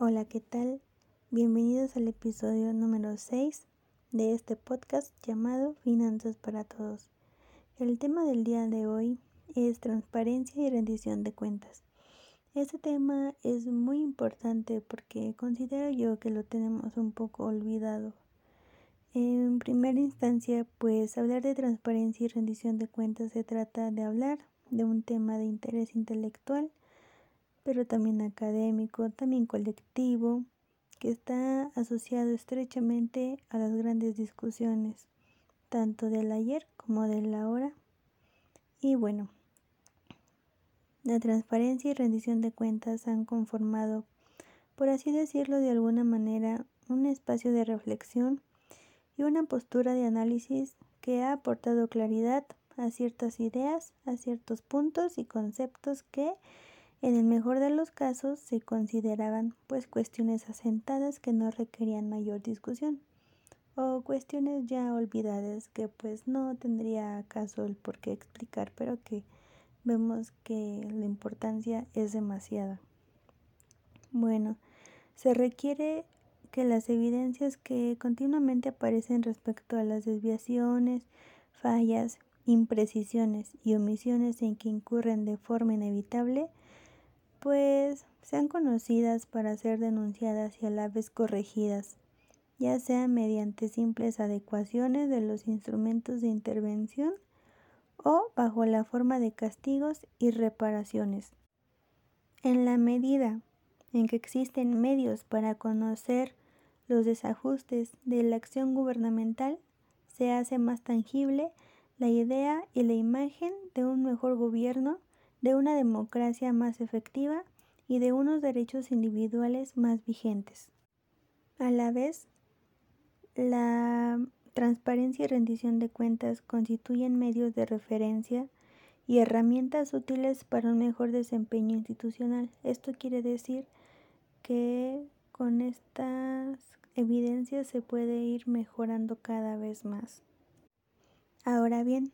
Hola, ¿qué tal? Bienvenidos al episodio número 6 de este podcast llamado Finanzas para Todos. El tema del día de hoy es transparencia y rendición de cuentas. Este tema es muy importante porque considero yo que lo tenemos un poco olvidado. En primera instancia, pues hablar de transparencia y rendición de cuentas se trata de hablar de un tema de interés intelectual pero también académico, también colectivo, que está asociado estrechamente a las grandes discusiones, tanto del ayer como del ahora. Y bueno, la transparencia y rendición de cuentas han conformado, por así decirlo de alguna manera, un espacio de reflexión y una postura de análisis que ha aportado claridad a ciertas ideas, a ciertos puntos y conceptos que en el mejor de los casos se consideraban pues cuestiones asentadas que no requerían mayor discusión o cuestiones ya olvidadas que pues no tendría caso el por qué explicar, pero que vemos que la importancia es demasiada. Bueno, se requiere que las evidencias que continuamente aparecen respecto a las desviaciones, fallas, imprecisiones y omisiones en que incurren de forma inevitable pues sean conocidas para ser denunciadas y a la vez corregidas, ya sea mediante simples adecuaciones de los instrumentos de intervención o bajo la forma de castigos y reparaciones. En la medida en que existen medios para conocer los desajustes de la acción gubernamental, se hace más tangible la idea y la imagen de un mejor gobierno de una democracia más efectiva y de unos derechos individuales más vigentes. A la vez, la transparencia y rendición de cuentas constituyen medios de referencia y herramientas útiles para un mejor desempeño institucional. Esto quiere decir que con estas evidencias se puede ir mejorando cada vez más. Ahora bien,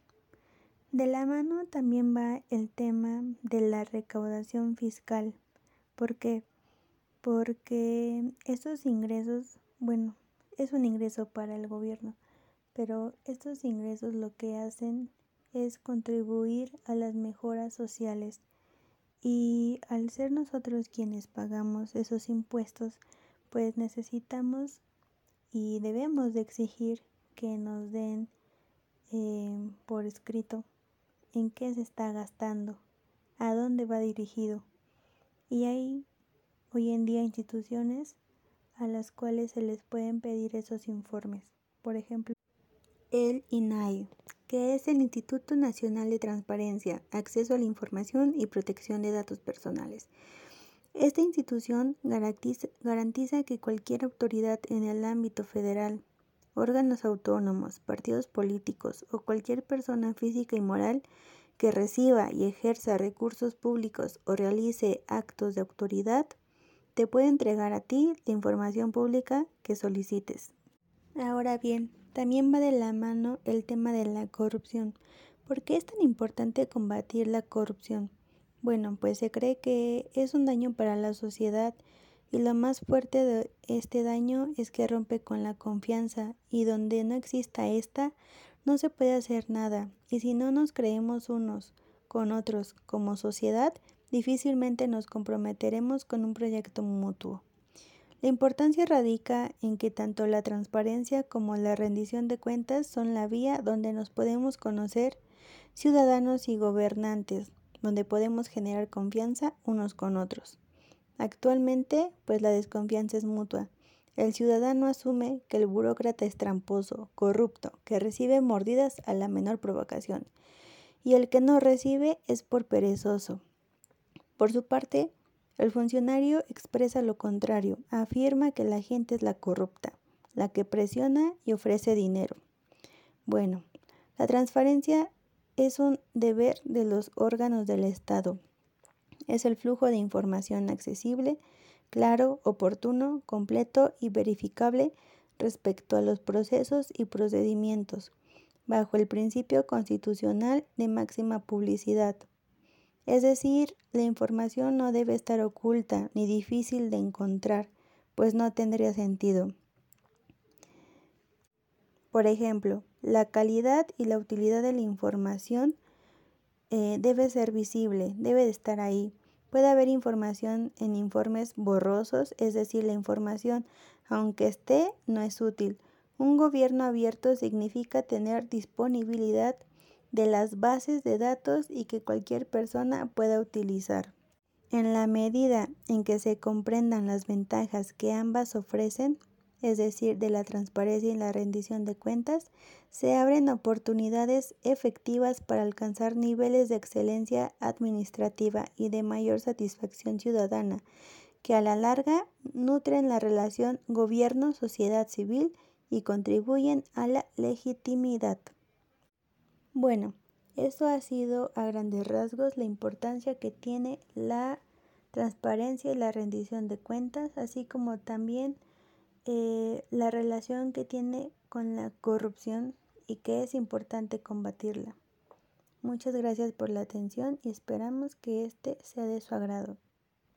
de la mano también va el tema de la recaudación fiscal. ¿Por qué? Porque estos ingresos, bueno, es un ingreso para el gobierno, pero estos ingresos lo que hacen es contribuir a las mejoras sociales. Y al ser nosotros quienes pagamos esos impuestos, pues necesitamos y debemos de exigir que nos den eh, por escrito en qué se está gastando, a dónde va dirigido. Y hay hoy en día instituciones a las cuales se les pueden pedir esos informes. Por ejemplo, el INAI, que es el Instituto Nacional de Transparencia, Acceso a la Información y Protección de Datos Personales. Esta institución garantiza, garantiza que cualquier autoridad en el ámbito federal, órganos autónomos, partidos políticos o cualquier persona física y moral que reciba y ejerza recursos públicos o realice actos de autoridad, te puede entregar a ti la información pública que solicites. Ahora bien, también va de la mano el tema de la corrupción. ¿Por qué es tan importante combatir la corrupción? Bueno, pues se cree que es un daño para la sociedad y lo más fuerte de este daño es que rompe con la confianza y donde no exista esta, no se puede hacer nada. Y si no nos creemos unos con otros como sociedad, difícilmente nos comprometeremos con un proyecto mutuo. La importancia radica en que tanto la transparencia como la rendición de cuentas son la vía donde nos podemos conocer ciudadanos y gobernantes, donde podemos generar confianza unos con otros. Actualmente, pues la desconfianza es mutua. El ciudadano asume que el burócrata es tramposo, corrupto, que recibe mordidas a la menor provocación, y el que no recibe es por perezoso. Por su parte, el funcionario expresa lo contrario, afirma que la gente es la corrupta, la que presiona y ofrece dinero. Bueno, la transparencia es un deber de los órganos del Estado, es el flujo de información accesible, claro, oportuno, completo y verificable respecto a los procesos y procedimientos, bajo el principio constitucional de máxima publicidad. Es decir, la información no debe estar oculta ni difícil de encontrar, pues no tendría sentido. Por ejemplo, la calidad y la utilidad de la información eh, debe ser visible, debe de estar ahí. Puede haber información en informes borrosos, es decir, la información, aunque esté, no es útil. Un gobierno abierto significa tener disponibilidad de las bases de datos y que cualquier persona pueda utilizar. En la medida en que se comprendan las ventajas que ambas ofrecen, es decir, de la transparencia y la rendición de cuentas, se abren oportunidades efectivas para alcanzar niveles de excelencia administrativa y de mayor satisfacción ciudadana, que a la larga nutren la relación gobierno-sociedad civil y contribuyen a la legitimidad. Bueno, eso ha sido a grandes rasgos la importancia que tiene la transparencia y la rendición de cuentas, así como también eh, la relación que tiene con la corrupción y que es importante combatirla. Muchas gracias por la atención y esperamos que este sea de su agrado.